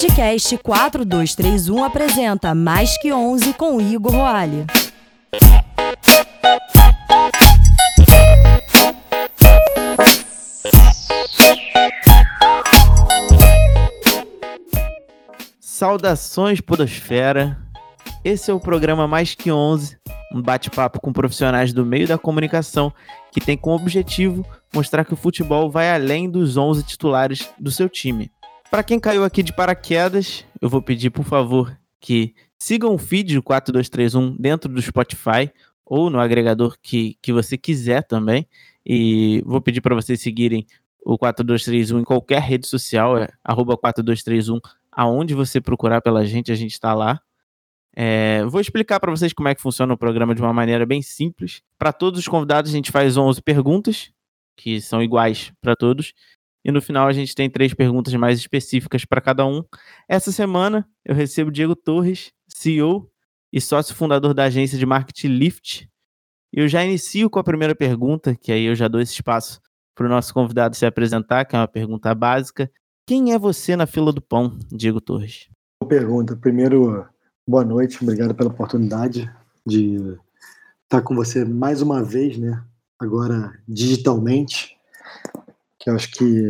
Podcast 4231 apresenta Mais que 11 com Igor Roale. Saudações, Podosfera! Esse é o programa Mais Que 11, um bate-papo com profissionais do meio da comunicação que tem como objetivo mostrar que o futebol vai além dos 11 titulares do seu time. Para quem caiu aqui de paraquedas, eu vou pedir, por favor, que sigam o feed do 4231 dentro do Spotify ou no agregador que, que você quiser também. E vou pedir para vocês seguirem o 4231 em qualquer rede social, é 4231, aonde você procurar pela gente, a gente está lá. É, vou explicar para vocês como é que funciona o programa de uma maneira bem simples. Para todos os convidados, a gente faz 11 perguntas, que são iguais para todos. E no final, a gente tem três perguntas mais específicas para cada um. Essa semana, eu recebo Diego Torres, CEO e sócio fundador da agência de marketing Lift. Eu já inicio com a primeira pergunta, que aí eu já dou esse espaço para o nosso convidado se apresentar, que é uma pergunta básica. Quem é você na fila do pão, Diego Torres? Boa pergunta. Primeiro, Boa noite, obrigado pela oportunidade de estar com você mais uma vez, né? Agora digitalmente, eu acho que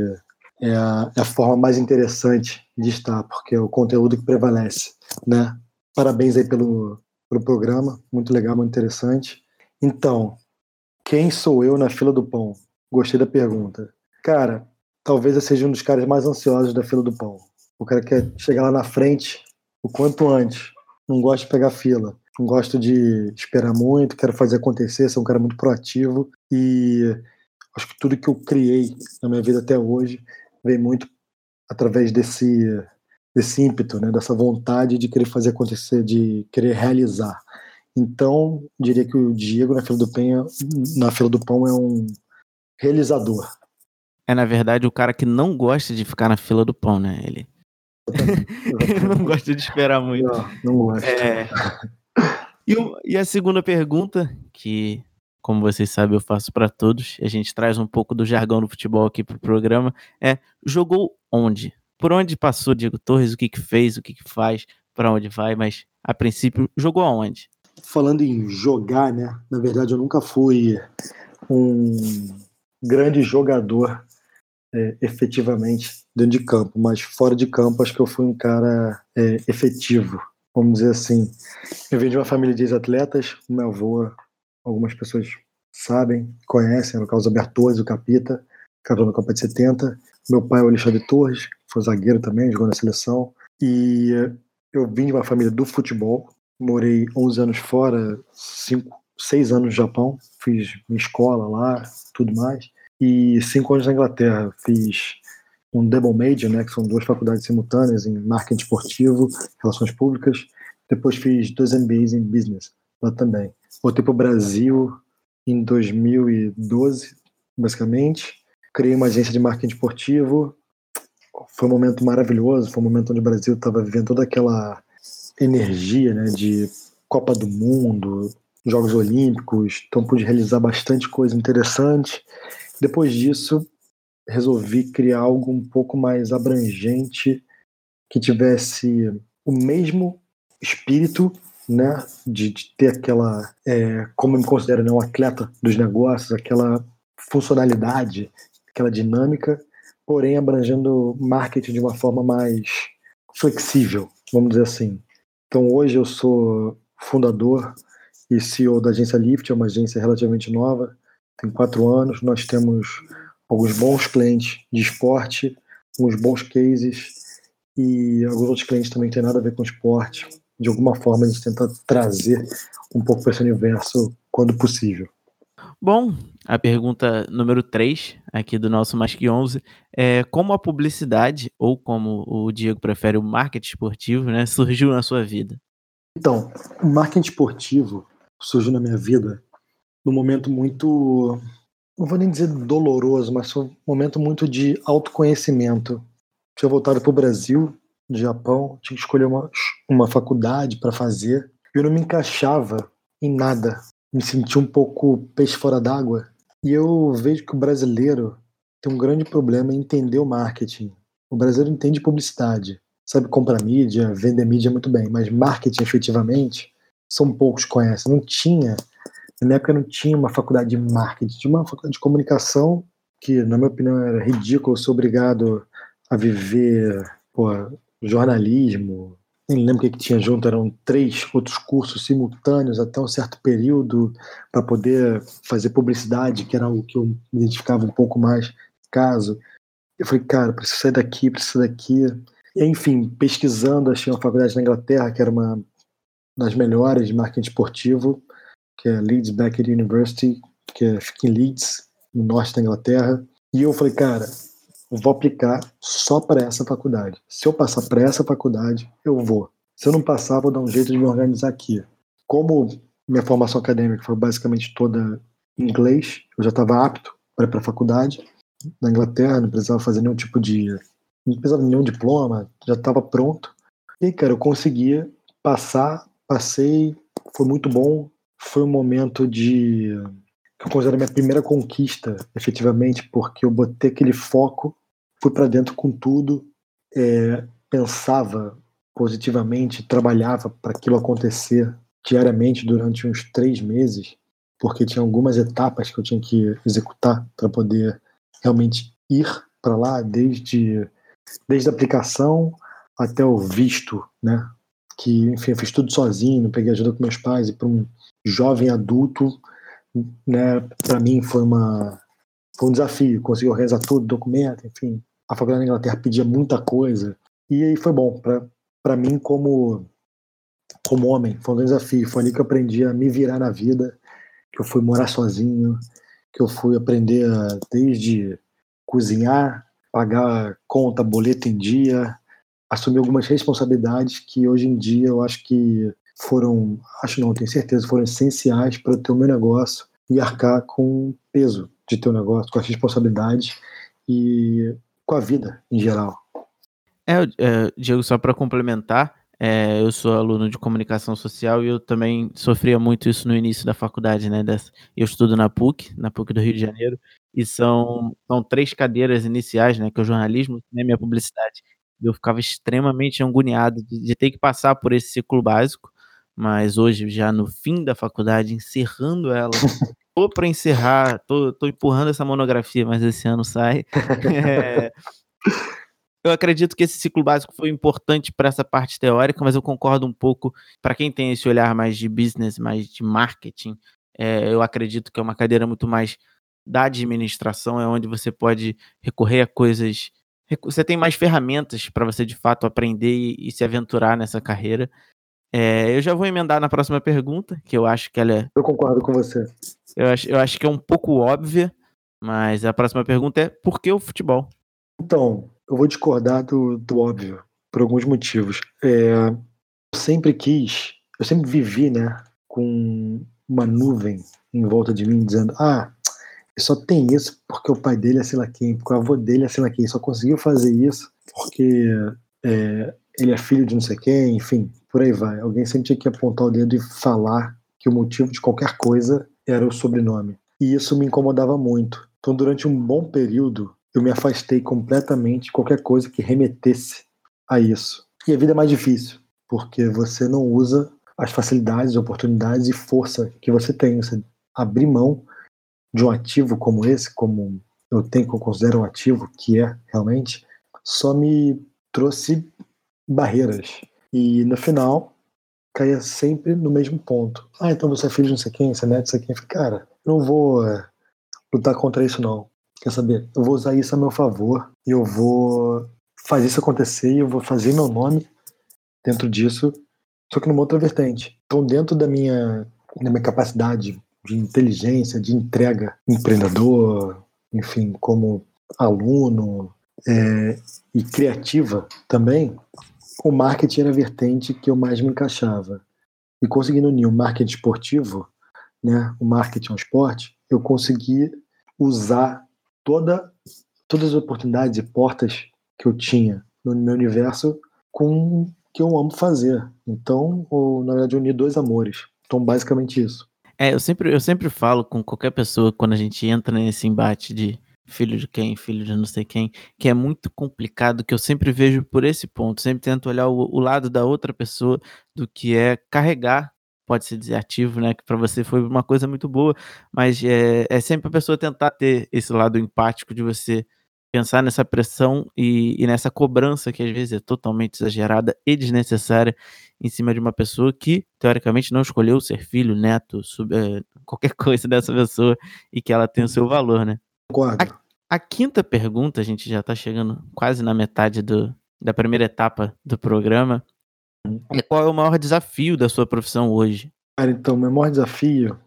é a, é a forma mais interessante de estar, porque é o conteúdo que prevalece, né? Parabéns aí pelo, pelo programa, muito legal, muito interessante. Então, quem sou eu na fila do pão? Gostei da pergunta. Cara, talvez eu seja um dos caras mais ansiosos da fila do pão. O cara quer chegar lá na frente o quanto antes não gosto de pegar fila, não gosto de esperar muito, quero fazer acontecer, sou um cara muito proativo e acho que tudo que eu criei na minha vida até hoje vem muito através desse desse ímpeto, né, dessa vontade de querer fazer acontecer, de querer realizar. Então, diria que o Diego na fila do Penha, na fila do pão é um realizador. É na verdade o cara que não gosta de ficar na fila do pão, né? Ele eu não gosto de esperar muito. Não, não gosto. É... E, e, a segunda pergunta, que, como vocês sabem, eu faço para todos, a gente traz um pouco do jargão do futebol aqui pro programa, é jogou onde? Por onde passou Diego Torres? O que que fez? O que que faz? Para onde vai? Mas, a princípio, jogou aonde? Falando em jogar, né? Na verdade, eu nunca fui um grande jogador é, efetivamente dentro de campo, mas fora de campo acho que eu fui um cara é, efetivo, vamos dizer assim. Eu venho de uma família de ex-atletas, meu avô, algumas pessoas sabem, conhecem, no caso Bertozzi, o Capita, casou na Copa de 70. Meu pai é o Alexandre Torres, foi zagueiro também, jogou na seleção. E eu vim de uma família do futebol, morei 11 anos fora, 5, 6 anos no Japão, fiz minha escola lá, tudo mais e cinco anos na Inglaterra. Fiz um double major, né, que são duas faculdades simultâneas em marketing esportivo, relações públicas. Depois fiz dois MBAs em business lá também. Voltei para o Brasil em 2012, basicamente. Criei uma agência de marketing esportivo. Foi um momento maravilhoso. Foi um momento onde o Brasil estava vivendo toda aquela energia, né, de Copa do Mundo, Jogos Olímpicos. Então pude realizar bastante coisa interessante. Depois disso, resolvi criar algo um pouco mais abrangente, que tivesse o mesmo espírito, né, de, de ter aquela, é, como eu me considero, né, um atleta dos negócios, aquela funcionalidade, aquela dinâmica, porém abrangendo marketing de uma forma mais flexível, vamos dizer assim. Então hoje eu sou fundador e CEO da agência Lift, é uma agência relativamente nova, tem quatro anos. Nós temos alguns bons clientes de esporte, alguns bons cases e alguns outros clientes também que têm nada a ver com esporte. De alguma forma, a gente tenta trazer um pouco para esse universo quando possível. Bom, a pergunta número 3 aqui do nosso Mais Que 11 é como a publicidade, ou como o Diego prefere, o marketing esportivo, né, surgiu na sua vida? Então, o marketing esportivo surgiu na minha vida num momento muito, não vou nem dizer doloroso, mas foi um momento muito de autoconhecimento. Tinha voltado para o Brasil, do Japão, tinha que escolher uma, uma faculdade para fazer. Eu não me encaixava em nada, me sentia um pouco peixe fora d'água. E eu vejo que o brasileiro tem um grande problema em entender o marketing. O brasileiro entende publicidade, sabe comprar mídia, vender mídia muito bem, mas marketing efetivamente são poucos que conhecem. Não tinha, na época não tinha uma faculdade de marketing, tinha uma faculdade de comunicação que, na minha opinião, era ridículo ser obrigado a viver pô, jornalismo, nem lembro o que, tinha junto, eram três outros cursos simultâneos até um certo período para poder fazer publicidade, que era o que eu me identificava um pouco mais caso. Eu falei, cara, preciso sair daqui, preciso sair daqui. E, enfim, pesquisando, achei uma faculdade na Inglaterra, que era uma das melhores de marketing esportivo, que é Leeds Beckett University, que é, fica em Leeds, no norte da Inglaterra. E eu falei, cara, vou aplicar só para essa faculdade. Se eu passar para essa faculdade, eu vou. Se eu não passar, vou dar um jeito de me organizar aqui. Como minha formação acadêmica foi basicamente toda em inglês, eu já estava apto para ir para a faculdade. Na Inglaterra, não precisava fazer nenhum tipo de. Não precisava de nenhum diploma, já estava pronto. E, cara, eu conseguia passar, passei, foi muito bom. Foi um momento de que eu considero minha primeira conquista, efetivamente, porque eu botei aquele foco, fui para dentro com tudo, é, pensava positivamente, trabalhava para aquilo acontecer diariamente durante uns três meses, porque tinha algumas etapas que eu tinha que executar para poder realmente ir para lá, desde, desde a aplicação até o visto, né? Que, enfim, eu fiz tudo sozinho, peguei ajuda com meus pais e para um jovem adulto né, para mim foi uma foi um desafio, conseguir organizar tudo, documento, enfim. A faculdade da Inglaterra pedia muita coisa. E aí foi bom para mim como como homem, foi um desafio, foi ali que eu aprendi a me virar na vida, que eu fui morar sozinho, que eu fui aprender a, desde cozinhar, pagar conta, boleto em dia, assumir algumas responsabilidades que hoje em dia eu acho que foram, acho não, tenho certeza, foram essenciais para o meu negócio e arcar com o peso de ter um negócio, com as responsabilidades e com a vida em geral. É, é Diego, só para complementar, é, eu sou aluno de comunicação social e eu também sofria muito isso no início da faculdade, né? Eu estudo na PUC, na PUC do Rio de Janeiro, e são, são três cadeiras iniciais, né? Que é o jornalismo, né, minha publicidade. Eu ficava extremamente anguniado de, de ter que passar por esse ciclo básico mas hoje, já no fim da faculdade, encerrando ela, tô para encerrar, tô, tô empurrando essa monografia, mas esse ano sai. É, eu acredito que esse ciclo básico foi importante para essa parte teórica, mas eu concordo um pouco para quem tem esse olhar mais de business, mais de marketing. É, eu acredito que é uma cadeira muito mais da administração, é onde você pode recorrer a coisas. Você tem mais ferramentas para você de fato aprender e, e se aventurar nessa carreira. É, eu já vou emendar na próxima pergunta, que eu acho que ela é. Eu concordo com você. Eu acho, eu acho que é um pouco óbvia, mas a próxima pergunta é: por que o futebol? Então, eu vou discordar do, do óbvio, por alguns motivos. É, eu sempre quis, eu sempre vivi, né, com uma nuvem em volta de mim, dizendo: ah, só tem isso porque o pai dele é sei lá quem, porque o avô dele é sei lá quem, só conseguiu fazer isso porque é, ele é filho de não sei quem, enfim, por aí vai. Alguém sempre tinha que apontar o dedo e falar que o motivo de qualquer coisa era o sobrenome. E isso me incomodava muito. Então, durante um bom período, eu me afastei completamente de qualquer coisa que remetesse a isso. E a vida é mais difícil, porque você não usa as facilidades, oportunidades e força que você tem. Você abrir mão de um ativo como esse, como eu tenho que eu considero um ativo, que é realmente, só me trouxe barreiras. E no final, caía sempre no mesmo ponto. Ah, então você é filho de não sei quem, você é neto de não sei quem. Cara, eu não vou é, lutar contra isso, não. Quer saber? Eu vou usar isso a meu favor e eu vou fazer isso acontecer e eu vou fazer meu nome dentro disso, só que numa outra vertente. Então, dentro da minha, da minha capacidade de inteligência, de entrega, empreendedor, enfim, como aluno é, e criativa também, o marketing era a vertente que eu mais me encaixava. E conseguindo unir o marketing esportivo, né, o marketing ao esporte, eu consegui usar toda, todas as oportunidades e portas que eu tinha no meu universo com o que eu amo fazer. Então, na verdade, unir dois amores. Então, basicamente isso. É, eu sempre, eu sempre falo com qualquer pessoa quando a gente entra nesse embate de filho de quem, filho de não sei quem, que é muito complicado, que eu sempre vejo por esse ponto, sempre tento olhar o, o lado da outra pessoa do que é carregar, pode-se dizer ativo, né, que para você foi uma coisa muito boa, mas é, é sempre a pessoa tentar ter esse lado empático de você pensar nessa pressão e, e, nessa cobrança que às vezes é totalmente exagerada e desnecessária em cima de uma pessoa que, teoricamente, não escolheu ser filho, neto, sub, é, qualquer coisa dessa pessoa e que ela tem o seu valor, né? Concordo. A, a quinta pergunta, a gente já está chegando quase na metade do, da primeira etapa do programa, é qual é o maior desafio da sua profissão hoje? Cara, então, o meu maior desafio,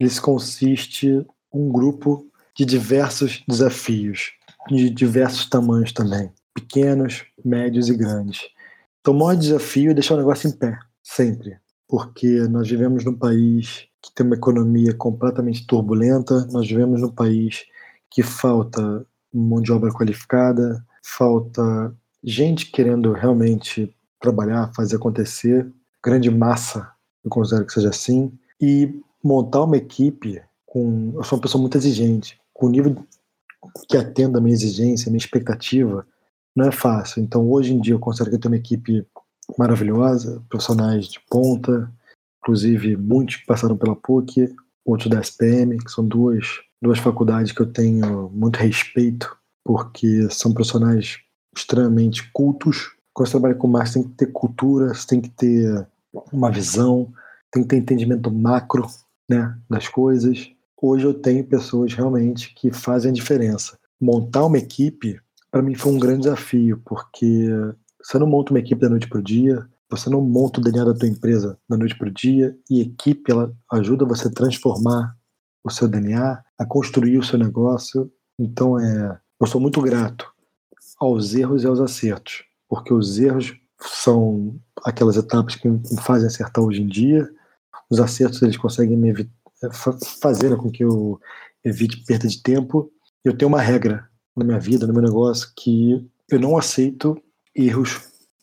ele consiste um grupo de diversos desafios de diversos tamanhos também, pequenos, médios e grandes. Então, o maior desafio é deixar o negócio em pé, sempre, porque nós vivemos num país que tem uma economia completamente turbulenta, nós vivemos num país que falta mão de obra qualificada, falta gente querendo realmente trabalhar, fazer acontecer, grande massa, eu considero que seja assim, e montar uma equipe com. Eu sou uma pessoa muito exigente, com nível que atenda a minha exigência, a minha expectativa, não é fácil. Então, hoje em dia, eu considero que eu tenho uma equipe maravilhosa, profissionais de ponta, inclusive muitos passaram pela PUC, outros da SPM, que são duas, duas faculdades que eu tenho muito respeito, porque são profissionais extremamente cultos. Quando você trabalha com marketing, tem que ter cultura, você tem que ter uma visão, tem que ter entendimento macro né, das coisas hoje eu tenho pessoas realmente que fazem a diferença. Montar uma equipe, para mim, foi um grande desafio, porque você não monta uma equipe da noite para o dia, você não monta o DNA da tua empresa da noite para o dia, e equipe ela ajuda você a transformar o seu DNA, a construir o seu negócio. Então, é, eu sou muito grato aos erros e aos acertos, porque os erros são aquelas etapas que me fazem acertar hoje em dia, os acertos eles conseguem me evitar fazendo com que eu evite perda de tempo. Eu tenho uma regra na minha vida, no meu negócio, que eu não aceito erros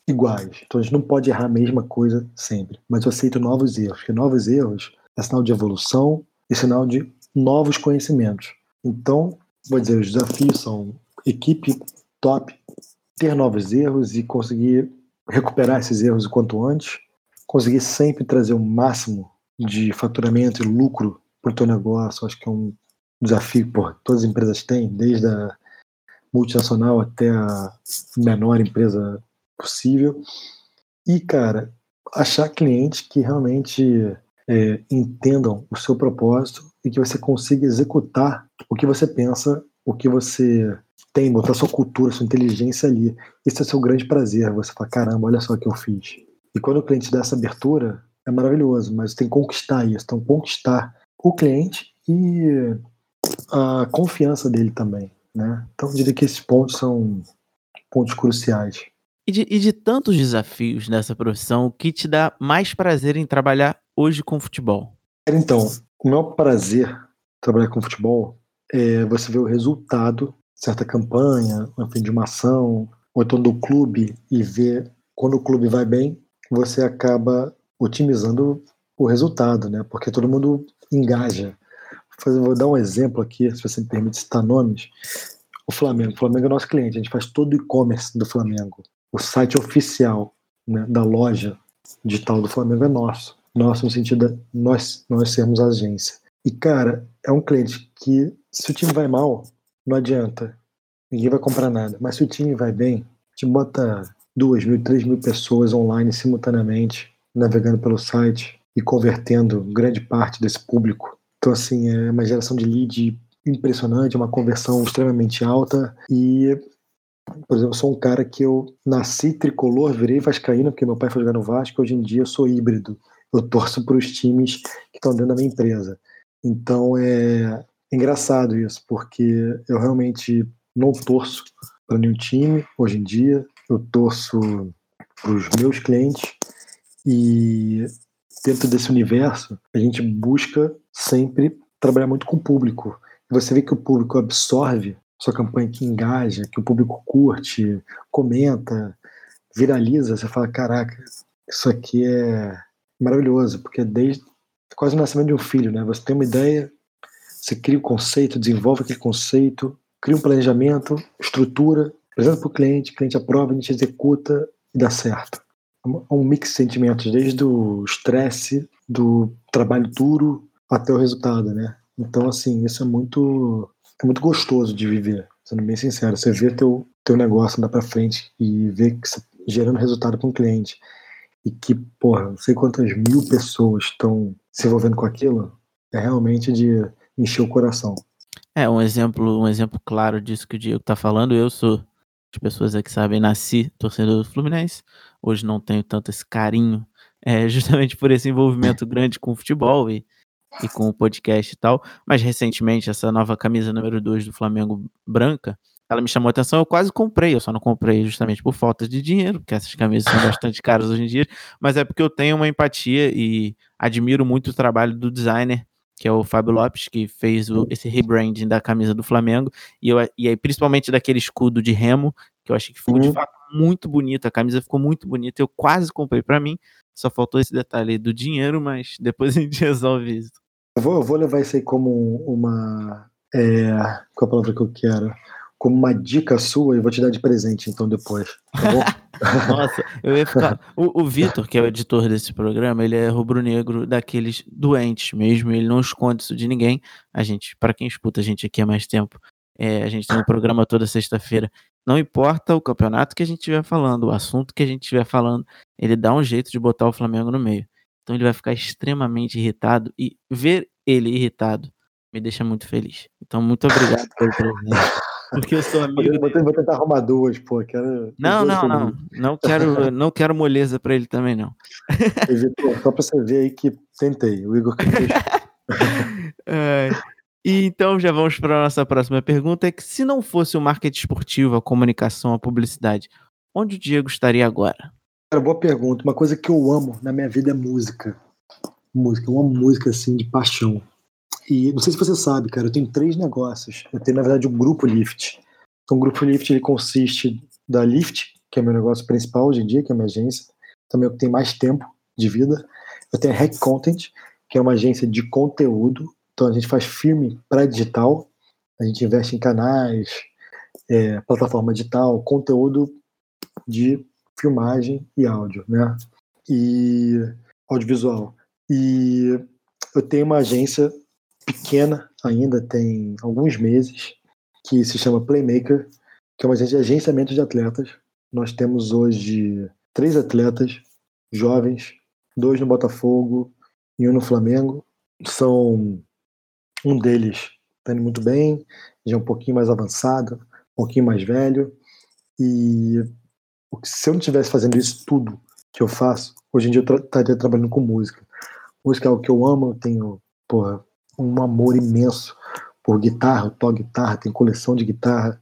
iguais. Então a gente não pode errar a mesma coisa sempre, mas eu aceito novos erros, porque novos erros é sinal de evolução e sinal de novos conhecimentos. Então, vou dizer, os desafios são equipe top, ter novos erros e conseguir recuperar esses erros o quanto antes, conseguir sempre trazer o máximo de faturamento e lucro para o teu negócio, acho que é um desafio que todas as empresas têm, desde a multinacional até a menor empresa possível. E, cara, achar clientes que realmente é, entendam o seu propósito e que você consiga executar o que você pensa, o que você tem, botar sua cultura, sua inteligência ali. Esse é o seu grande prazer. Você fala, caramba, olha só o que eu fiz. E quando o cliente dá essa abertura, é maravilhoso, mas tem que conquistar isso, então conquistar o cliente e a confiança dele também, né? Então eu diria que esses pontos são pontos cruciais. E de, e de tantos desafios nessa profissão, o que te dá mais prazer em trabalhar hoje com futebol? Então, o meu prazer trabalhar com futebol é você ver o resultado certa campanha, enfim, de uma ação, ou então do clube e ver quando o clube vai bem, você acaba otimizando o resultado, né? Porque todo mundo engaja. Vou dar um exemplo aqui, se você me permite citar nomes. O Flamengo. O Flamengo é nosso cliente, a gente faz todo o e-commerce do Flamengo. O site oficial né, da loja digital do Flamengo é nosso. Nosso no sentido de nós, nós sermos agência. E, cara, é um cliente que, se o time vai mal, não adianta. Ninguém vai comprar nada. Mas se o time vai bem, te bota duas mil, três mil pessoas online simultaneamente navegando pelo site e convertendo grande parte desse público. Então, assim, é uma geração de lead impressionante, uma conversão extremamente alta e por exemplo, eu sou um cara que eu nasci tricolor, virei vascaíno, porque meu pai foi jogar no Vasco, hoje em dia eu sou híbrido. Eu torço para os times que estão dentro da minha empresa. Então é engraçado isso, porque eu realmente não torço para nenhum time hoje em dia. Eu torço para os meus clientes e dentro desse universo, a gente busca sempre trabalhar muito com o público. Você vê que o público absorve sua campanha, que engaja, que o público curte, comenta, viraliza. Você fala: caraca, isso aqui é maravilhoso, porque é desde quase o nascimento de um filho, né? Você tem uma ideia, você cria o conceito, desenvolve aquele conceito, cria um planejamento, estrutura, apresenta para o cliente, o cliente aprova, a gente executa e dá certo. É um mix de sentimentos, desde o estresse, do trabalho duro até o resultado, né? Então, assim, isso é muito, é muito gostoso de viver, sendo bem sincero. Você vê teu, teu negócio andar para frente e ver que você tá gerando resultado com o cliente e que, porra, não sei quantas mil pessoas estão se envolvendo com aquilo, é realmente de encher o coração. É, um exemplo, um exemplo claro disso que o Diego tá falando, eu sou, as pessoas aqui sabem, nasci torcedor do Fluminense, hoje não tenho tanto esse carinho, é, justamente por esse envolvimento grande com o futebol e, e com o podcast e tal, mas recentemente essa nova camisa número 2 do Flamengo branca, ela me chamou a atenção, eu quase comprei, eu só não comprei justamente por falta de dinheiro, porque essas camisas são bastante caras hoje em dia, mas é porque eu tenho uma empatia e admiro muito o trabalho do designer que é o Fábio Lopes, que fez o, esse rebranding da camisa do Flamengo, e, eu, e aí, principalmente daquele escudo de remo, que eu achei que ficou uhum. de fato muito bonito, a camisa ficou muito bonita, eu quase comprei para mim, só faltou esse detalhe do dinheiro, mas depois a gente resolve isso. Eu vou, eu vou levar isso aí como uma. É, qual a palavra que eu quero? como uma dica sua e vou te dar de presente então depois. Tá Nossa, eu ia ficar. O, o Vitor, que é o editor desse programa, ele é rubro-negro daqueles doentes mesmo, ele não esconde isso de ninguém. A gente, para quem escuta a gente aqui há mais tempo, é, a gente tem um programa toda sexta-feira. Não importa o campeonato que a gente estiver falando, o assunto que a gente estiver falando, ele dá um jeito de botar o Flamengo no meio. Então ele vai ficar extremamente irritado e ver ele irritado me deixa muito feliz. Então, muito obrigado pelo presente. Porque eu sou amigo. Vou, vou tentar arrumar duas, pô. Quero, não, não, não. Não quero, não quero moleza pra ele também, não. E, Vitor, só pra você ver aí que tentei. O Igor é, E então já vamos para a nossa próxima pergunta: é que se não fosse o marketing esportivo, a comunicação, a publicidade, onde o Diego estaria agora? Cara, boa pergunta. Uma coisa que eu amo na minha vida é música. Música. Eu amo música assim de paixão. E não sei se você sabe, cara, eu tenho três negócios. Eu tenho, na verdade, o um grupo Lift. Então, o grupo Lift ele consiste da Lift, que é meu negócio principal hoje em dia, que é minha agência. Também eu tenho mais tempo de vida. Eu tenho a Hack Content, que é uma agência de conteúdo. Então, a gente faz filme para digital. A gente investe em canais, é, plataforma digital, conteúdo de filmagem e áudio, né? E audiovisual. E eu tenho uma agência pequena ainda, tem alguns meses, que se chama Playmaker, que é uma agência de agenciamento de atletas. Nós temos hoje três atletas jovens, dois no Botafogo e um no Flamengo. São um deles está indo muito bem, já é um pouquinho mais avançado, um pouquinho mais velho. E se eu não estivesse fazendo isso tudo que eu faço, hoje em dia eu estaria trabalhando com música. Música é algo que eu amo, eu tenho porra, um amor imenso por guitarra, eu toco guitarra, tenho coleção de guitarra.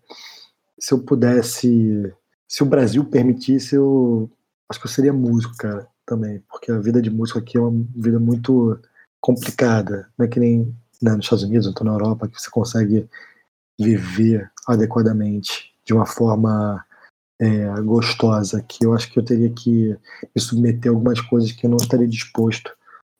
Se eu pudesse, se o Brasil permitisse, eu acho que eu seria músico, cara, também, porque a vida de músico aqui é uma vida muito complicada, não é que nem né, nos Estados Unidos, ou na Europa, que você consegue viver adequadamente de uma forma é, gostosa, que eu acho que eu teria que me submeter a algumas coisas que eu não estaria disposto,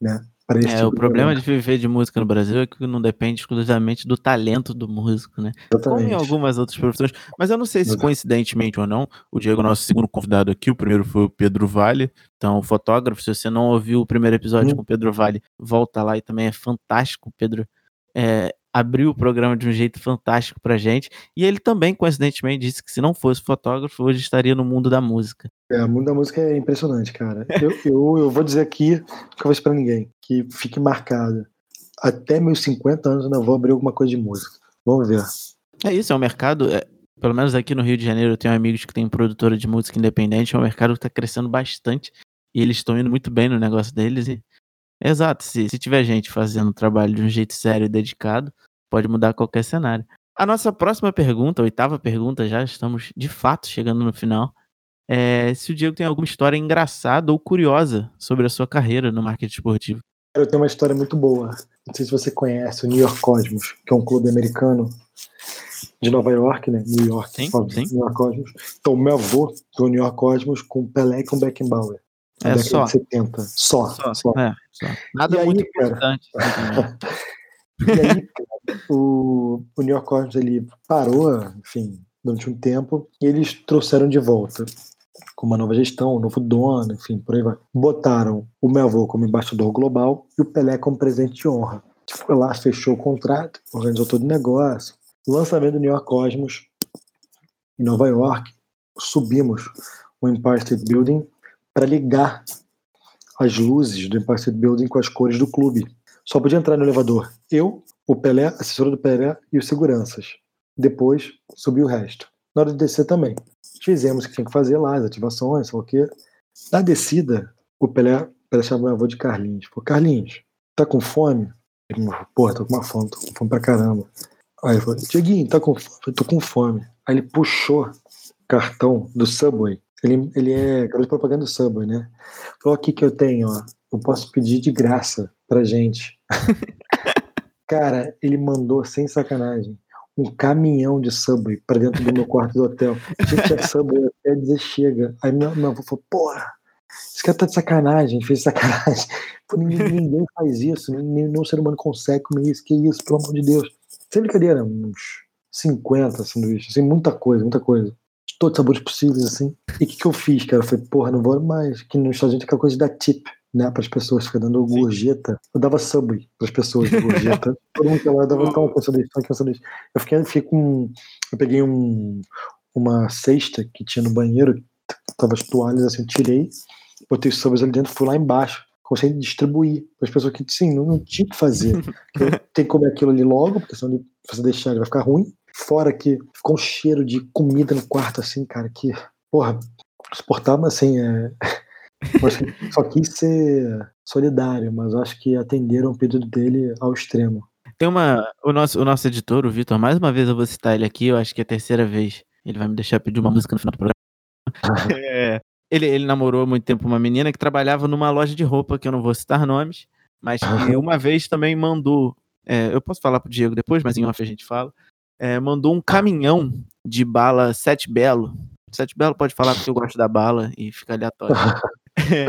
né? É, tipo o problema de viver de música no Brasil é que não depende exclusivamente do talento do músico, né? Exatamente. Como em algumas outras profissões. Mas eu não sei se coincidentemente ou não, o Diego, nosso segundo convidado aqui, o primeiro foi o Pedro Vale, então fotógrafo. Se você não ouviu o primeiro episódio hum. com o Pedro Vale, volta lá e também é fantástico. Pedro é, abriu o programa de um jeito fantástico pra gente. E ele também, coincidentemente, disse que se não fosse fotógrafo, hoje estaria no mundo da música. É, o mundo da música é impressionante, cara. eu, eu, eu, vou dizer aqui, que eu vou pra ninguém, que fique marcado. Até meus 50 anos eu ainda vou abrir alguma coisa de música. Vamos ver. É isso, é um mercado. É, pelo menos aqui no Rio de Janeiro eu tenho amigos que têm produtora de música independente, é um mercado que está crescendo bastante. E eles estão indo muito bem no negócio deles. E Exato, se, se tiver gente fazendo o trabalho de um jeito sério e dedicado, pode mudar qualquer cenário. A nossa próxima pergunta, a oitava pergunta, já estamos de fato chegando no final. É se o Diego tem alguma história engraçada ou curiosa sobre a sua carreira no marketing esportivo. Eu tenho uma história muito boa. Não sei se você conhece o New York Cosmos, que é um clube americano de Nova York, né? New York, sim, óbvio, sim. New York Cosmos. Então, meu avô do New York Cosmos com Pelé e com Beckenbauer. É só. 70. Só. Só. só. É, só. Nada e muito aí, importante. Cara, E aí, cara, o, o New York Cosmos ele parou, enfim, durante um tempo, e eles trouxeram de volta com uma nova gestão, um novo dono, enfim, por aí vai. Botaram o meu avô como embaixador global e o Pelé como presidente de honra. Foi lá, fechou o contrato, organizou todo o negócio. O lançamento do New York Cosmos em Nova York, subimos o Empire State Building para ligar as luzes do Empire State Building com as cores do clube. Só podia entrar no elevador eu, o Pelé, assessora do Pelé e os seguranças. Depois subiu o resto. Na hora de descer também. Fizemos o que tinha que fazer lá, as ativações, sei o quê. Na descida, o Pelé, Pelé chamou meu avô de Carlinhos. Pô, Carlinhos, tá com fome? Ele falou, porra, tô com uma fome, tô com fome pra caramba. Aí ele falou, Dieguinho, tá com fome? Eu tô com fome. Aí ele puxou o cartão do Subway. Ele, ele é garoto propaganda do Subway, né? Falou, aqui que eu tenho, ó. Eu posso pedir de graça pra gente. Cara, ele mandou, sem sacanagem, um caminhão de Subway pra dentro do meu quarto do hotel. Gente, é Subway até dizer chega. Aí meu avô falou, porra, esse cara tá de sacanagem, fez sacanagem. Pô, ninguém, ninguém, faz isso, nenhum ser humano consegue comer isso, que isso, pelo amor de Deus. Sem brincadeira, uns 50 sanduíches, assim, muita coisa, muita coisa. Todos os sabores possíveis, assim. E o que, que eu fiz, cara? Eu falei, porra, não vou mais. Que nos Estados Unidos tem aquela coisa da tip né, para as pessoas, ficar dando Sim. gorjeta. Eu dava subway para as pessoas gorjeta. Todo mundo que lá dava então, cansado disso, cansado disso. Eu fiquei, fiquei com. Eu peguei um, uma cesta que tinha no banheiro, tava as toalhas assim, tirei, botei os subways ali dentro, fui lá embaixo. A distribuir para as pessoas que, sim, não, não tinha que fazer. Tem que comer aquilo ali logo, porque senão se você deixar ele vai ficar ruim. Fora que ficou um cheiro de comida no quarto, assim, cara, que, porra, suportava, assim, é só quis ser solidário, mas acho que atenderam o pedido dele ao extremo. Tem uma. O nosso, o nosso editor, o Vitor, mais uma vez eu vou citar ele aqui, eu acho que é a terceira vez. Ele vai me deixar pedir uma música no final do programa. é, ele, ele namorou há muito tempo uma menina que trabalhava numa loja de roupa, que eu não vou citar nomes, mas que uma vez também mandou. É, eu posso falar pro Diego depois, mas em off a gente fala. É, mandou um caminhão de bala Sete Belo. Sete Belo pode falar porque eu gosto da bala e fica aleatório. É,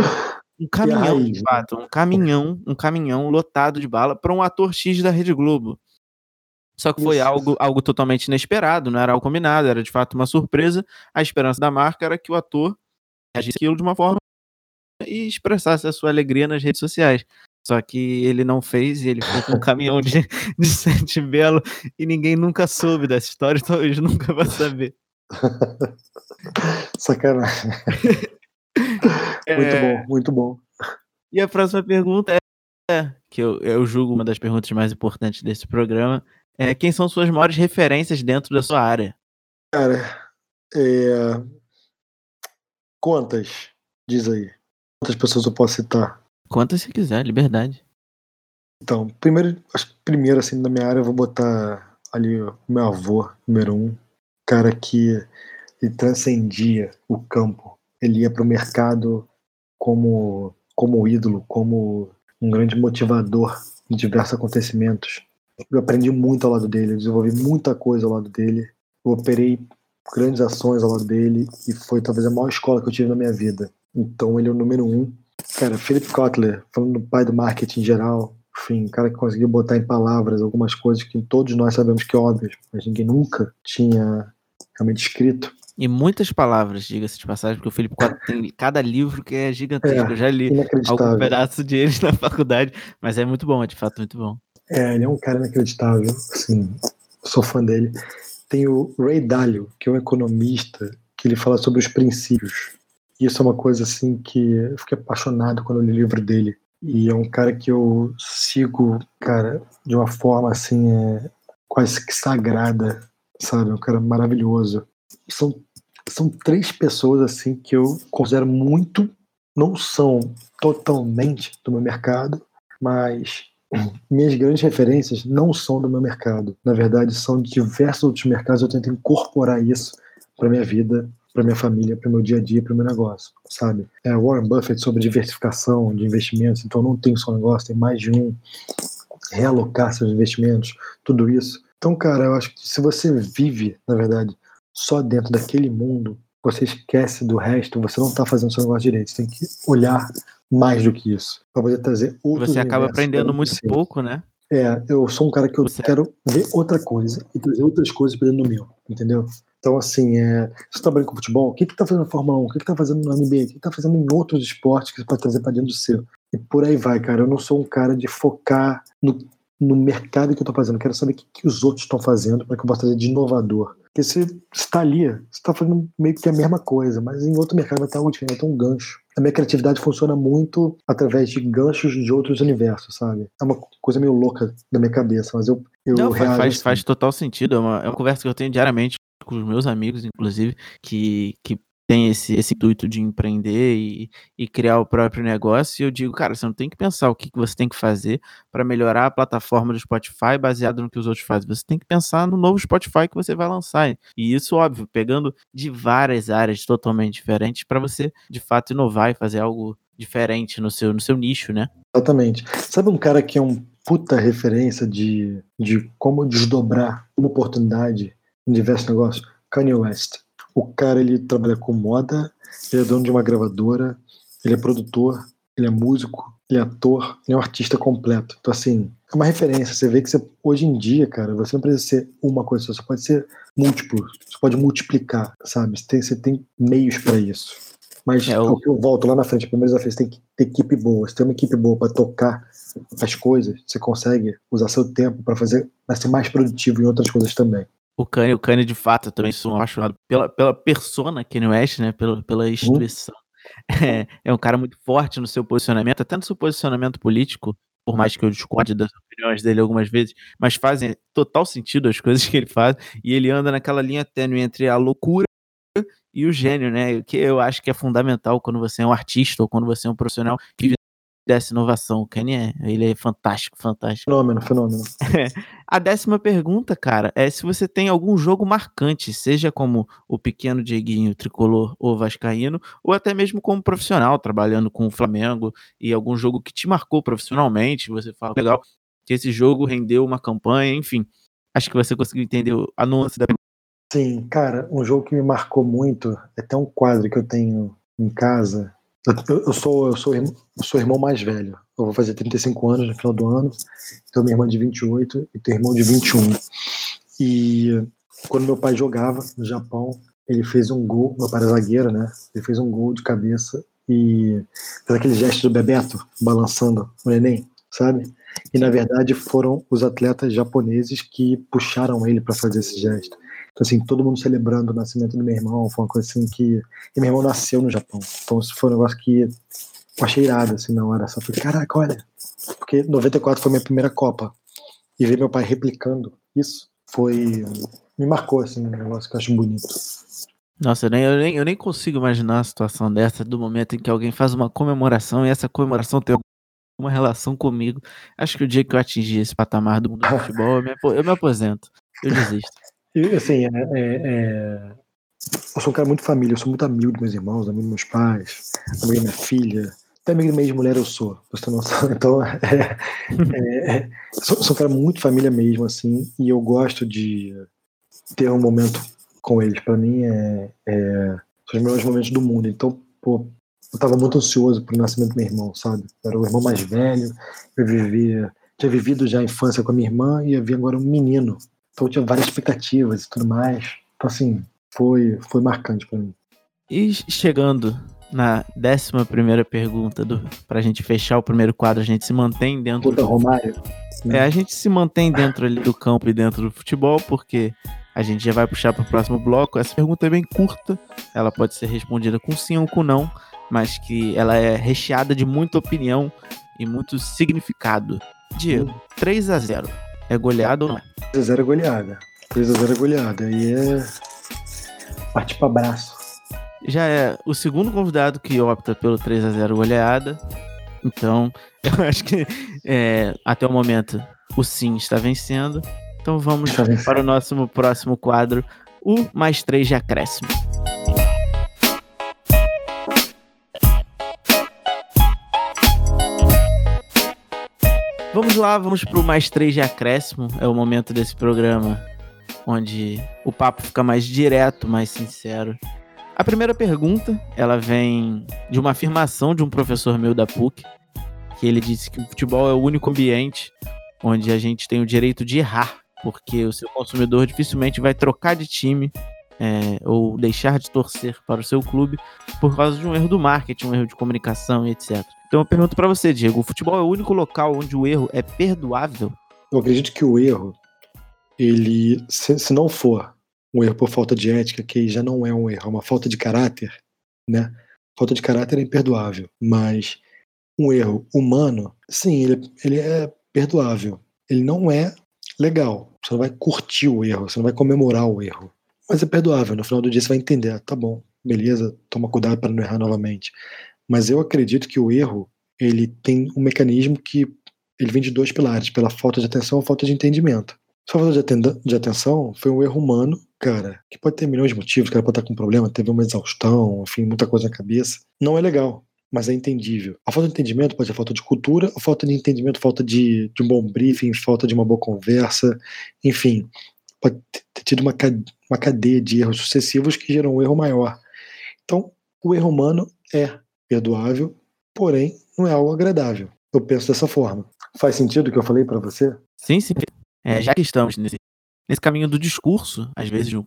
um caminhão, de fato, um caminhão, um caminhão lotado de bala para um ator X da Rede Globo. Só que foi algo, algo totalmente inesperado, não era algo combinado, era de fato uma surpresa. A esperança da marca era que o ator agisse aquilo de uma forma e expressasse a sua alegria nas redes sociais. Só que ele não fez e ele ficou com um caminhão de, de Sete Belo e ninguém nunca soube dessa história, então talvez nunca vai saber. Sacanagem. Muito é... bom, muito bom. E a próxima pergunta é, que eu, eu julgo uma das perguntas mais importantes desse programa, é quem são suas maiores referências dentro da sua área? Cara, é... quantas? Diz aí. Quantas pessoas eu posso citar? Quantas você quiser, liberdade. Então, primeiro, acho que primeiro, assim, na minha área, eu vou botar ali o meu avô, número um, cara que ele transcendia o campo. Ele ia para o mercado como, como ídolo, como um grande motivador de diversos acontecimentos. Eu aprendi muito ao lado dele, eu desenvolvi muita coisa ao lado dele, eu operei grandes ações ao lado dele e foi talvez a maior escola que eu tive na minha vida. Então ele é o número um. Cara, Philip Kotler, falando do pai do marketing em geral, enfim, cara que conseguiu botar em palavras algumas coisas que todos nós sabemos que é óbvio, mas ninguém nunca tinha realmente escrito. E muitas palavras, diga-se de passagem, porque o Felipe Cota tem cada livro que é gigantesco. É, eu já li algum pedaço de eles na faculdade, mas é muito bom, é de fato muito bom. É, ele é um cara inacreditável, assim, sou fã dele. Tem o Ray Dalio, que é um economista, que ele fala sobre os princípios. Isso é uma coisa, assim, que eu fiquei apaixonado quando eu li o livro dele. E é um cara que eu sigo, cara, de uma forma, assim, é, quase que sagrada, sabe? Um cara maravilhoso são, são três pessoas assim que eu considero muito, não são totalmente do meu mercado, mas minhas grandes referências não são do meu mercado. Na verdade, são de diversos outros mercados. Eu tento incorporar isso para minha vida, para minha família, para meu dia a dia, para meu negócio, sabe? É Warren Buffett sobre diversificação de investimentos. Então, não tem só um negócio, tem mais de um. Realocar seus investimentos, tudo isso. Então, cara, eu acho que se você vive, na verdade, só dentro daquele mundo, você esquece do resto, você não está fazendo seu negócio direito. Você tem que olhar mais do que isso, para poder trazer outros Você acaba aprendendo muito pouco, né? É, eu sou um cara que eu Você... quero ver outra coisa e trazer outras coisas para dentro do meu, entendeu? Então, assim, é, você está trabalhando com futebol, o que que tá fazendo na Fórmula 1? O que que tá fazendo no NBA? O que que tá fazendo em outros esportes que você pode trazer para dentro do seu? E por aí vai, cara. Eu não sou um cara de focar no, no mercado que eu tô fazendo. Eu quero saber o que, que os outros estão fazendo para que eu possa trazer de inovador. Porque você está ali, você está fazendo meio que a mesma coisa, mas em outro mercado vai estar útil, vai ter um gancho. A minha criatividade funciona muito através de ganchos de outros universos, sabe? É uma coisa meio louca da minha cabeça, mas eu, eu Não, faz, faz total sentido. É uma, é uma conversa que eu tenho diariamente com os meus amigos, inclusive, que, que tem esse, esse intuito de empreender e, e, criar o próprio negócio, e eu digo, cara, você não tem que pensar o que, que você tem que fazer para melhorar a plataforma do Spotify baseado no que os outros fazem. Você tem que pensar no novo Spotify que você vai lançar. E isso, óbvio, pegando de várias áreas totalmente diferentes para você, de fato, inovar e fazer algo diferente no seu, no seu nicho, né? Exatamente. Sabe um cara que é um puta referência de, de como desdobrar uma oportunidade em diversos negócios? Kanye West. O cara ele trabalha com moda, ele é dono de uma gravadora, ele é produtor, ele é músico, ele é ator, ele é um artista completo. Então, assim, é uma referência. Você vê que você, hoje em dia, cara, você não precisa ser uma coisa só, você pode ser múltiplo, você pode multiplicar, sabe? Você tem, você tem meios para isso. Mas é, eu... eu volto lá na frente, primeiro desafio, você tem que ter equipe boa. Você tem uma equipe boa para tocar as coisas, você consegue usar seu tempo para fazer, para ser mais produtivo em outras coisas também. O Kanye, o Kanye de fato, eu também sou apaixonado pela, pela persona Kanye West, né? Pela, pela instituição. Uhum. É, é um cara muito forte no seu posicionamento, até no seu posicionamento político, por mais que eu discorde das opiniões dele algumas vezes, mas fazem total sentido as coisas que ele faz, e ele anda naquela linha tênue entre a loucura e o gênio, né? Que eu acho que é fundamental quando você é um artista ou quando você é um profissional que dessa inovação. O Kenny é, ele é fantástico, fantástico. Fenômeno, fenômeno. a décima pergunta, cara, é se você tem algum jogo marcante, seja como o pequeno Dieguinho tricolor ou vascaíno, ou até mesmo como profissional, trabalhando com o Flamengo, e algum jogo que te marcou profissionalmente, você fala, legal, que esse jogo rendeu uma campanha, enfim. Acho que você conseguiu entender a nuance da Sim, cara, um jogo que me marcou muito, é até um quadro que eu tenho em casa, eu, sou, eu, sou, eu sou irmão mais velho. Eu vou fazer 35 anos no final do ano. Tenho minha irmã de 28 e tenho irmão de 21. E quando meu pai jogava no Japão, ele fez um gol. Meu pai era zagueiro, né? Ele fez um gol de cabeça e fez aquele gesto do Bebeto balançando o neném, sabe? E na verdade foram os atletas japoneses que puxaram ele para fazer esse gesto. Então, assim, todo mundo celebrando o nascimento do meu irmão, foi uma coisa assim que. E meu irmão nasceu no Japão. Então, isso foi um negócio que eu achei irado, assim, na hora. Só falei, caraca, olha. Porque 94 foi minha primeira Copa. E ver meu pai replicando isso foi. Me marcou, assim, um negócio que eu acho bonito. Nossa, eu nem, eu, nem, eu nem consigo imaginar a situação dessa, do momento em que alguém faz uma comemoração e essa comemoração tem uma relação comigo. Acho que o dia que eu atingir esse patamar do mundo do futebol, eu me, eu me aposento. Eu desisto. E, assim, é, é, é, eu sou um cara muito família, eu sou muito amigo dos meus irmãos, amigo dos meus pais, amigo da minha filha. Até amigo da minha mulher eu sou, você tem noção. Então, é, é, é, sou, sou um cara muito família mesmo, assim, e eu gosto de ter um momento com eles. Para mim, é, é, são os melhores momentos do mundo. Então, pô, eu tava muito ansioso pro nascimento do meu irmão, sabe? Eu era o irmão mais velho, eu vivia, tinha vivido já a infância com a minha irmã e havia agora um menino então eu tinha várias expectativas e tudo mais. Então, assim, foi, foi marcante para mim. E chegando na décima primeira pergunta, do, pra gente fechar o primeiro quadro, a gente se mantém dentro. Puta, do... Romário. É, a gente se mantém dentro ali do campo e dentro do futebol, porque a gente já vai puxar para o próximo bloco. Essa pergunta é bem curta, ela pode ser respondida com sim ou com não, mas que ela é recheada de muita opinião e muito significado. Diego, 3 a 0 é goleada ou não é? 3x0 é goleada. 3x0 é goleada. Aí é. Parte pra braço. Já é o segundo convidado que opta pelo 3x0 goleada. Então, eu acho que é, até o momento o sim está vencendo. Então vamos para o nosso próximo quadro, o mais 3 de acréscimo. Vamos lá, vamos pro mais três de acréscimo. É o momento desse programa onde o papo fica mais direto, mais sincero. A primeira pergunta, ela vem de uma afirmação de um professor meu da PUC, que ele disse que o futebol é o único ambiente onde a gente tem o direito de errar, porque o seu consumidor dificilmente vai trocar de time é, ou deixar de torcer para o seu clube por causa de um erro do marketing, um erro de comunicação e etc. Então eu pergunto para você, Diego, o futebol é o único local onde o erro é perdoável? Eu acredito que o erro, ele, se, se não for um erro por falta de ética, que já não é um erro, é uma falta de caráter, né? Falta de caráter é imperdoável, mas um erro humano, sim, ele, ele é perdoável. Ele não é legal. Você não vai curtir o erro, você não vai comemorar o erro. Mas é perdoável. No final do dia você vai entender, ah, tá bom, beleza, toma cuidado para não errar novamente. Mas eu acredito que o erro, ele tem um mecanismo que ele vem de dois pilares, pela falta de atenção ou falta de entendimento. Se a falta de, de atenção foi um erro humano, cara, que pode ter milhões de motivos, cara pode estar com um problema, teve uma exaustão, enfim, muita coisa na cabeça. Não é legal mas é entendível. A falta de entendimento pode ser falta de cultura, a falta de entendimento, falta de, de um bom briefing, falta de uma boa conversa, enfim, pode ter tido uma, uma cadeia de erros sucessivos que geram um erro maior. Então, o erro humano é perdoável, porém, não é algo agradável. Eu penso dessa forma. Faz sentido o que eu falei para você? Sim, sim. É, já que estamos nesse, nesse caminho do discurso, às vezes, de um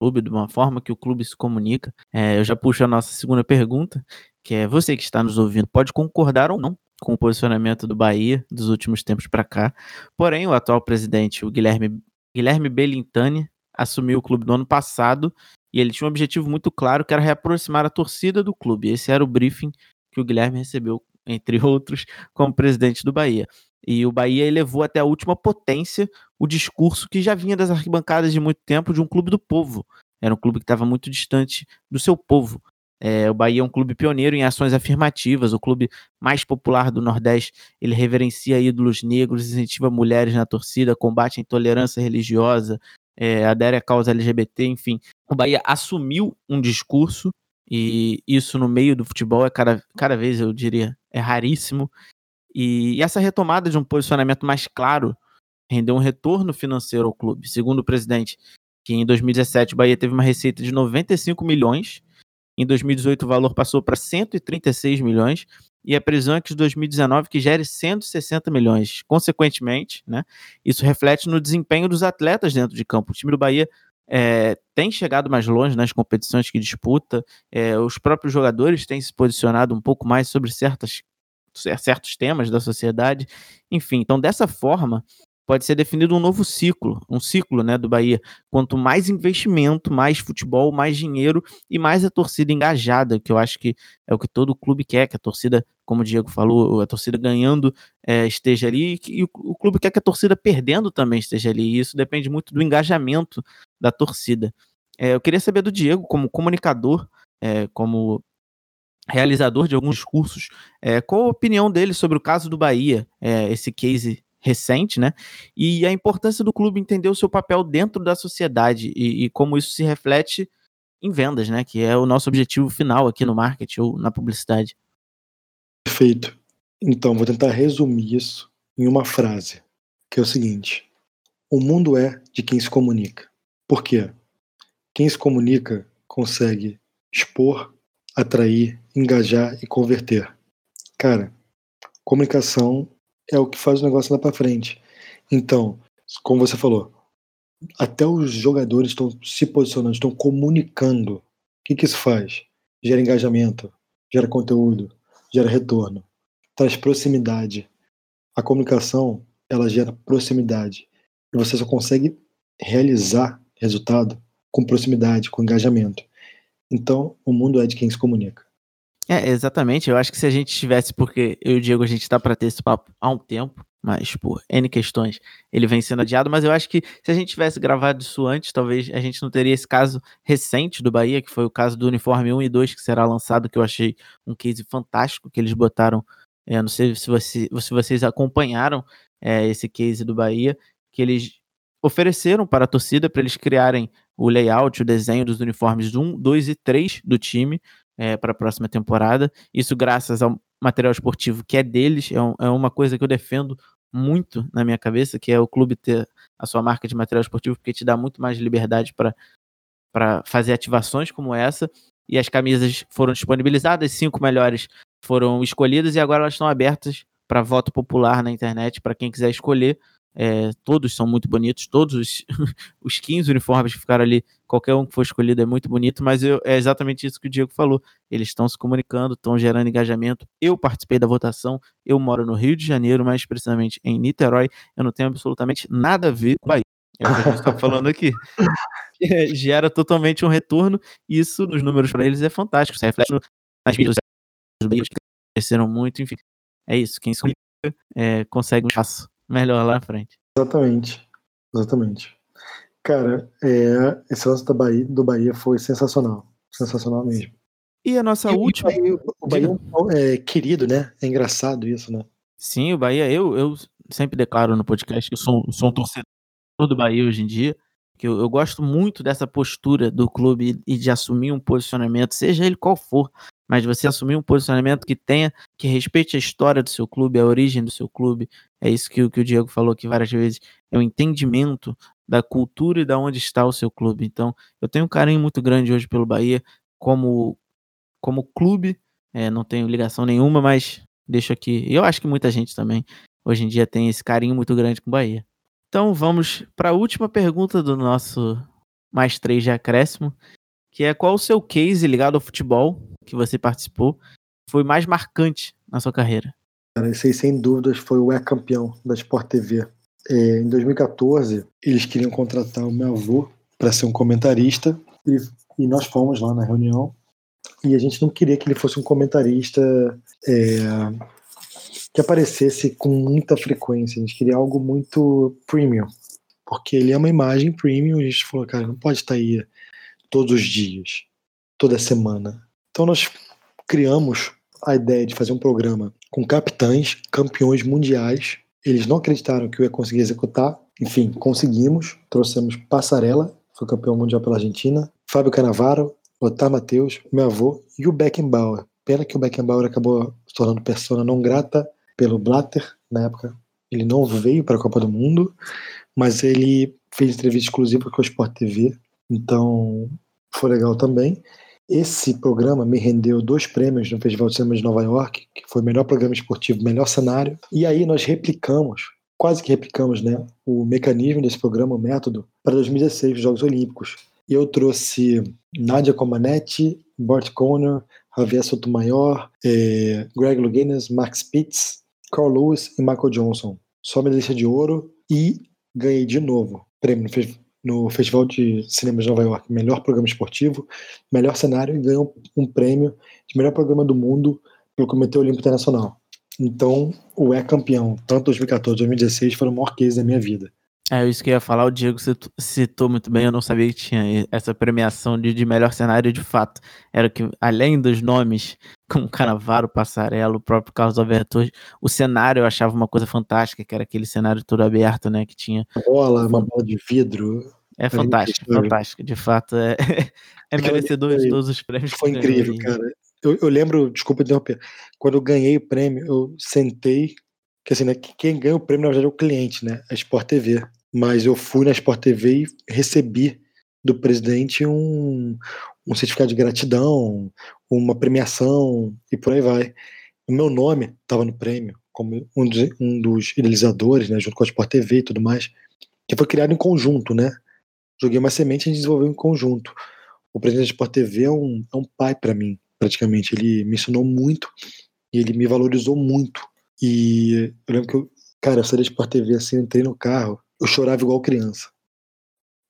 clube, de uma forma que o clube se comunica, é, eu já puxo a nossa segunda pergunta, que é você que está nos ouvindo pode concordar ou não com o posicionamento do Bahia dos últimos tempos para cá. Porém, o atual presidente, o Guilherme, Guilherme Belintani, assumiu o clube no ano passado e ele tinha um objetivo muito claro, que era reaproximar a torcida do clube. Esse era o briefing que o Guilherme recebeu, entre outros, como presidente do Bahia. E o Bahia elevou até a última potência o discurso que já vinha das arquibancadas de muito tempo de um clube do povo. Era um clube que estava muito distante do seu povo. É, o Bahia é um clube pioneiro em ações afirmativas, o clube mais popular do Nordeste. Ele reverencia ídolos negros, incentiva mulheres na torcida, combate a intolerância religiosa, é, adere à causa LGBT, enfim. O Bahia assumiu um discurso, e isso no meio do futebol é cada, cada vez, eu diria, é raríssimo. E, e essa retomada de um posicionamento mais claro rendeu um retorno financeiro ao clube. Segundo o presidente, que em 2017 o Bahia teve uma receita de 95 milhões em 2018, o valor passou para 136 milhões e a previsão é que de 2019 que gere 160 milhões. Consequentemente, né, isso reflete no desempenho dos atletas dentro de campo. O time do Bahia é, tem chegado mais longe nas competições que disputa, é, os próprios jogadores têm se posicionado um pouco mais sobre certas, certos temas da sociedade. Enfim, então dessa forma, pode ser definido um novo ciclo, um ciclo né, do Bahia. Quanto mais investimento, mais futebol, mais dinheiro e mais a torcida engajada, que eu acho que é o que todo clube quer, que a torcida, como o Diego falou, a torcida ganhando é, esteja ali, e o, o, clube quer que a torcida perdendo também esteja ali, e isso depende muito do engajamento da torcida. É, eu queria saber do Diego, como comunicador, é, como realizador de alguns cursos, é, qual a opinião dele sobre o caso do Bahia, é, esse case recente, né? E a importância do clube entender o seu papel dentro da sociedade e, e, como isso se reflete em vendas, né? Que é o nosso objetivo final aqui no marketing ou na publicidade. Perfeito. Então, vou tentar resumir isso em uma frase, que é o seguinte: o mundo é de quem se comunica. Por quê? Quem se comunica consegue expor, atrair, engajar e converter. Cara, comunicação é o que faz o negócio lá para frente. Então, como você falou, até os jogadores estão se posicionando, estão comunicando. O que, que isso faz? Gera engajamento, gera conteúdo, gera retorno, traz proximidade. A comunicação, ela gera proximidade. E você só consegue realizar resultado com proximidade, com engajamento. Então, o mundo é de quem se comunica. É, exatamente. Eu acho que se a gente tivesse, porque eu e o Diego, a gente tá para ter esse papo há um tempo, mas por N questões ele vem sendo adiado, mas eu acho que se a gente tivesse gravado isso antes, talvez a gente não teria esse caso recente do Bahia, que foi o caso do uniforme 1 e 2 que será lançado, que eu achei um case fantástico que eles botaram. É, não sei se, você, se vocês acompanharam é, esse case do Bahia, que eles ofereceram para a torcida para eles criarem o layout, o desenho dos uniformes 1, 2 e 3 do time, é, para a próxima temporada. Isso graças ao material esportivo que é deles, é, um, é, uma coisa que eu defendo muito na minha cabeça, que é o clube ter a sua marca de material esportivo, porque te dá muito mais liberdade para fazer ativações como essa. E as camisas foram disponibilizadas, cinco melhores foram escolhidas e agora elas estão abertas para voto popular na internet, para quem quiser escolher. É, todos são muito bonitos, todos os, os 15 uniformes que ficaram ali, qualquer um que for escolhido é muito bonito, mas eu, é exatamente isso que o Diego falou. Eles estão se comunicando, estão gerando engajamento. Eu participei da votação, eu moro no Rio de Janeiro, mais precisamente em Niterói. Eu não tenho absolutamente nada a ver com o Bahia. É o que a gente está falando aqui. É, gera totalmente um retorno, e isso nos números para eles é fantástico. Isso reflete nas mídias Bahia que cresceram muito, enfim. É isso. Quem se é, consegue um espaço melhor lá na frente. Exatamente. Exatamente. Cara, é, esse lance da Bahia, do Bahia foi sensacional. Sensacional mesmo. E a nossa e última. O Bahia, o Bahia é, é querido, né? É engraçado isso, né? Sim, o Bahia, eu, eu sempre declaro no podcast que eu sou, sou um torcedor do Bahia hoje em dia. Que eu, eu gosto muito dessa postura do clube e de assumir um posicionamento, seja ele qual for, mas você assumir um posicionamento que tenha, que respeite a história do seu clube, a origem do seu clube. É isso que, que o Diego falou aqui várias vezes. É o entendimento da cultura e da onde está o seu clube. Então, eu tenho um carinho muito grande hoje pelo Bahia como, como clube. É, não tenho ligação nenhuma, mas deixo aqui. Eu acho que muita gente também hoje em dia tem esse carinho muito grande com o Bahia. Então vamos para a última pergunta do nosso mais três de acréscimo, que é qual o seu case ligado ao futebol que você participou foi mais marcante na sua carreira? Cara, esse aí, sem dúvidas, foi o E-campeão da Sport TV. É, em 2014, eles queriam contratar o meu avô para ser um comentarista e, e, nós fomos lá na reunião e a gente não queria que ele fosse um comentarista é, que aparecesse com muita frequência. A gente queria algo muito premium, porque ele é uma imagem premium. E a gente falou, cara, não pode estar aí todos os dias, toda semana. Então nós criamos a ideia de fazer um programa com capitães, campeões mundiais. Eles não acreditaram que eu ia conseguir executar. Enfim, conseguimos. Trouxemos Passarela, foi campeão mundial pela Argentina, Fábio Canavaro, Otar Matheus, meu avô e o Beckenbauer. Pena que o Beckenbauer acabou se tornando persona não grata pelo Blatter na época. Ele não veio para a Copa do Mundo, mas ele fez entrevista exclusiva com o Sport TV, então foi legal também. Esse programa me rendeu dois prêmios no Festival de Cinema de Nova York, que foi melhor programa esportivo, melhor cenário. E aí nós replicamos, quase que replicamos, né, o mecanismo desse programa, o método, para 2016, os Jogos Olímpicos. E eu trouxe Nadia Comaneci, Bart Conner, Javier Sotomayor, eh, Greg Louganis, Max Spitz, Carl Lewis e Michael Johnson. Só medalhista de ouro e ganhei de novo prêmio no Festival de Cinema de Nova York, melhor programa esportivo, melhor cenário e ganhou um prêmio de melhor programa do mundo pelo Comitê Olímpico Internacional. Então, o é campeão, tanto 2014 e 2016 foram o maior case da minha vida. É isso que eu ia falar, o Diego citou muito bem, eu não sabia que tinha essa premiação de, de melhor cenário de fato. Era que, além dos nomes, como Canavaro, Passarelo, o próprio Carlos Alberto, o cenário eu achava uma coisa fantástica, que era aquele cenário todo aberto, né? Que tinha. Bola, uma bola de vidro. É fantástico, fantástico. De fato, é, é merecedor de todos os prêmios. Foi incrível, cara. Eu, eu, lembro, desculpa interromper, quando eu ganhei o prêmio, eu sentei, que assim, né, quem ganha o prêmio, na verdade, é o cliente, né? A Sport TV mas eu fui na Sport TV e recebi do presidente um, um certificado de gratidão, uma premiação e por aí vai. O meu nome estava no prêmio, como um dos, um dos idealizadores, né, junto com a Sport TV e tudo mais, que foi criado em conjunto, né? Joguei uma semente e desenvolveu em conjunto. O presidente da Sport TV é um, é um pai para mim, praticamente. Ele me ensinou muito e ele me valorizou muito. E eu lembro que eu, cara, eu saí da Sport TV assim, entrei no carro, eu chorava igual criança.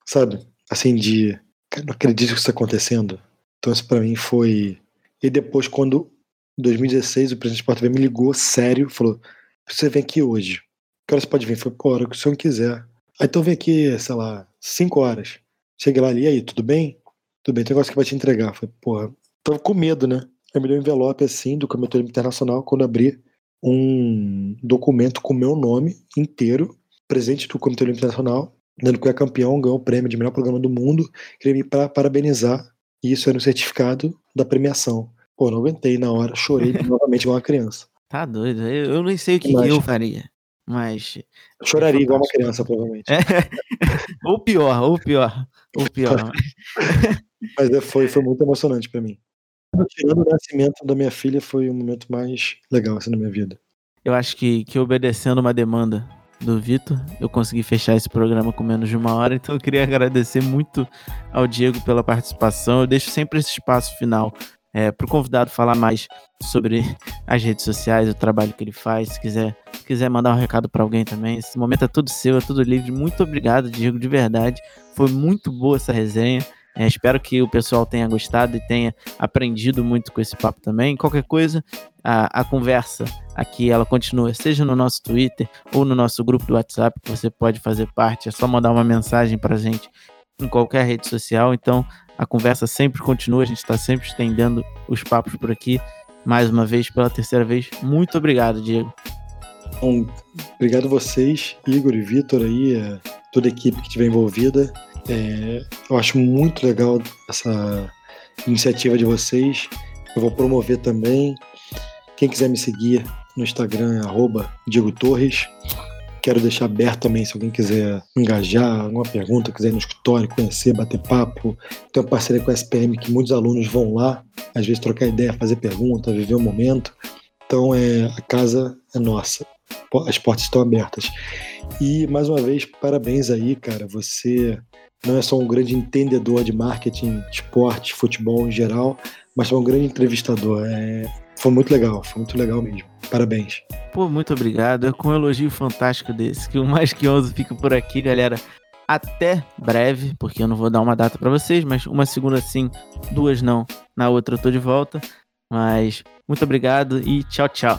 Sabe? Assim, de. Cara, não acredito que isso está acontecendo. Então, isso para mim foi. E depois, quando, em 2016, o presidente TV me ligou sério, falou: Você vem aqui hoje. Que hora você pode vir? Foi, pô, hora que o senhor quiser. Aí então vem aqui, sei lá, 5 horas. Cheguei lá ali, aí, tudo bem? Tudo bem, tem um negócio que vai te entregar. Falei, porra, tava com medo, né? Aí me deu um envelope assim do Comitê Internacional quando abri um documento com meu nome inteiro presidente do Comitê Olímpico Internacional, dando que é campeão, ganhou o prêmio de melhor programa do mundo, queria me para parabenizar, e isso era um certificado da premiação. Pô, não aguentei na hora, chorei novamente igual uma criança. Tá doido, eu, eu nem sei o que, que eu faria, mas... choraria é igual uma criança, provavelmente. É. ou pior, ou pior, ou pior. mas é, foi, foi muito emocionante para mim. Tirando o nascimento da minha filha, foi o momento mais legal assim, na minha vida. eu acho que, que obedecendo uma demanda do Vitor, eu consegui fechar esse programa com menos de uma hora, então eu queria agradecer muito ao Diego pela participação. Eu deixo sempre esse espaço final é, para o convidado falar mais sobre as redes sociais, o trabalho que ele faz. Se quiser, se quiser mandar um recado para alguém também, esse momento é tudo seu, é tudo livre. Muito obrigado, Diego, de verdade. Foi muito boa essa resenha. É, espero que o pessoal tenha gostado e tenha aprendido muito com esse papo também. Qualquer coisa, a, a conversa aqui ela continua, seja no nosso Twitter ou no nosso grupo do WhatsApp, que você pode fazer parte. É só mandar uma mensagem para gente em qualquer rede social. Então, a conversa sempre continua, a gente está sempre estendendo os papos por aqui. Mais uma vez, pela terceira vez, muito obrigado, Diego. Bom, obrigado a vocês, Igor e Vitor aí, é, toda a equipe que estiver envolvida. É, eu acho muito legal essa iniciativa de vocês. Eu vou promover também. Quem quiser me seguir no Instagram é Diego Torres. Quero deixar aberto também se alguém quiser engajar, alguma pergunta, quiser ir no escritório, conhecer, bater papo. Tenho uma parceria com a SPM que muitos alunos vão lá, às vezes trocar ideia, fazer pergunta, viver o momento. Então é, a casa é nossa, as portas estão abertas. E mais uma vez, parabéns aí, cara. Você não é só um grande entendedor de marketing, esporte, futebol em geral, mas é um grande entrevistador. É, foi muito legal, foi muito legal mesmo. Parabéns. Pô, muito obrigado. É com um elogio fantástico desse, que o Mais Que 11 fica por aqui, galera. Até breve, porque eu não vou dar uma data para vocês, mas uma segunda sim, duas não. Na outra eu tô de volta. Mas muito obrigado e tchau, tchau.